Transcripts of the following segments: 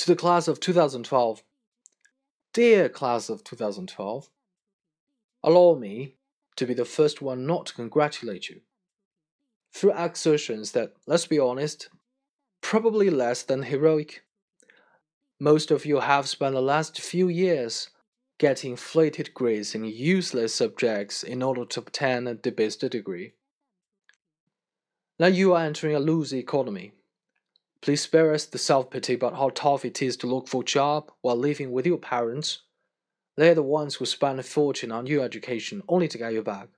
To the class of 2012, Dear class of 2012, allow me to be the first one not to congratulate you. Through exertions that, let's be honest, probably less than heroic. Most of you have spent the last few years getting inflated grades in useless subjects in order to obtain a debased degree. Now you are entering a loose economy. Please spare us the self pity about how tough it is to look for a job while living with your parents. They are the ones who spend a fortune on your education only to get you back.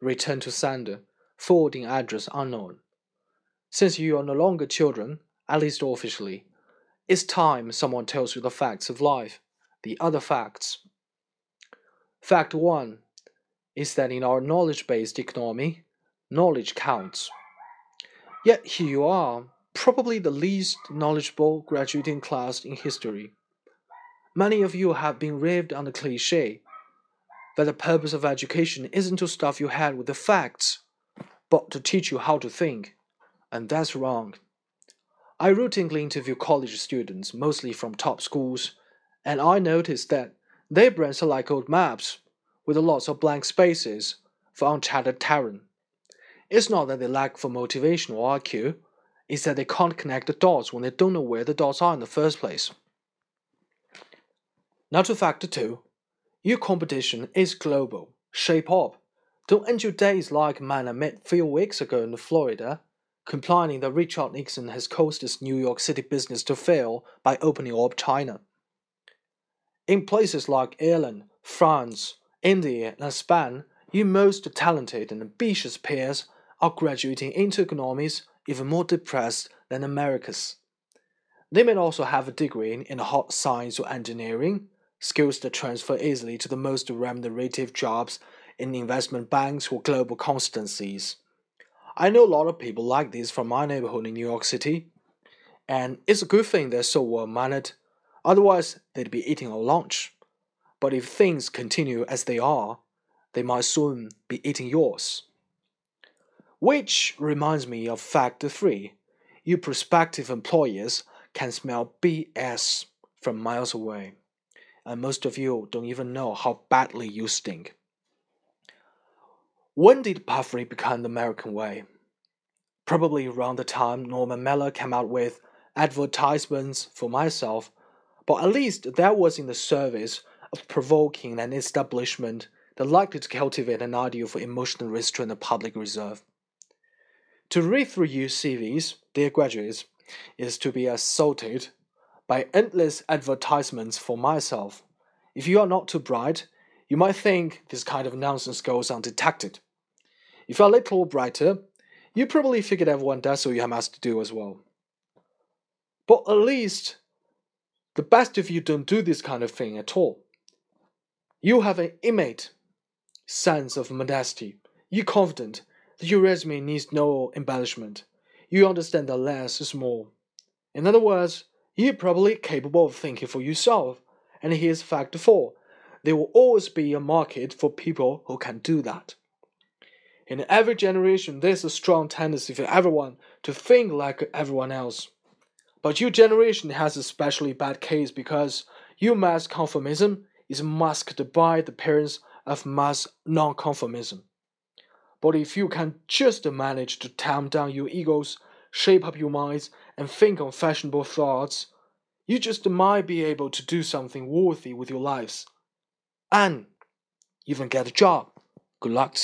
Return to sender, forwarding address unknown. Since you are no longer children, at least officially, it's time someone tells you the facts of life, the other facts. Fact 1 is that in our knowledge based economy, knowledge counts. Yet here you are, probably the least knowledgeable graduating class in history. Many of you have been raised on the cliche that the purpose of education isn't to stuff your head with the facts, but to teach you how to think. And that's wrong. I routinely interview college students, mostly from top schools, and I notice that their brains are like old maps, with lots of blank spaces for uncharted terrain. It's not that they lack for motivation or IQ, is that they can't connect the dots when they don't know where the dots are in the first place. Now to factor two. Your competition is global. Shape up. Don't end your days like man I met a few weeks ago in Florida, complaining that Richard Nixon has caused his New York City business to fail by opening up China. In places like Ireland, France, India, and Spain, your most talented and ambitious peers are graduating into economies even more depressed than America's. They may also have a degree in hard science or engineering, skills that transfer easily to the most remunerative jobs in investment banks or global constancies. I know a lot of people like this from my neighborhood in New York City, and it's a good thing they're so well mannered, otherwise, they'd be eating our lunch. But if things continue as they are, they might soon be eating yours. Which reminds me of fact three you prospective employers can smell BS from miles away, and most of you don't even know how badly you stink. When did puffery become the American way? Probably around the time Norman Mailer came out with advertisements for myself, but at least that was in the service of provoking an establishment that likely to cultivate an ideal for emotional restraint and public reserve. To read through your CVs, dear graduates, is to be assaulted by endless advertisements for myself. If you are not too bright, you might think this kind of nonsense goes undetected. If you are a little brighter, you probably figured everyone does so you have must do as well. But at least, the best if you don't do this kind of thing at all. You have an innate sense of modesty. You're confident your resume needs no embellishment. You understand that less is more. In other words, you're probably capable of thinking for yourself. And here's fact four there will always be a market for people who can do that. In every generation, there's a strong tendency for everyone to think like everyone else. But your generation has a specially bad case because your mass conformism is masked by the appearance of mass nonconformism. But if you can just manage to tamp down your egos, shape up your minds, and think on fashionable thoughts, you just might be able to do something worthy with your lives. And even get a job. Good luck.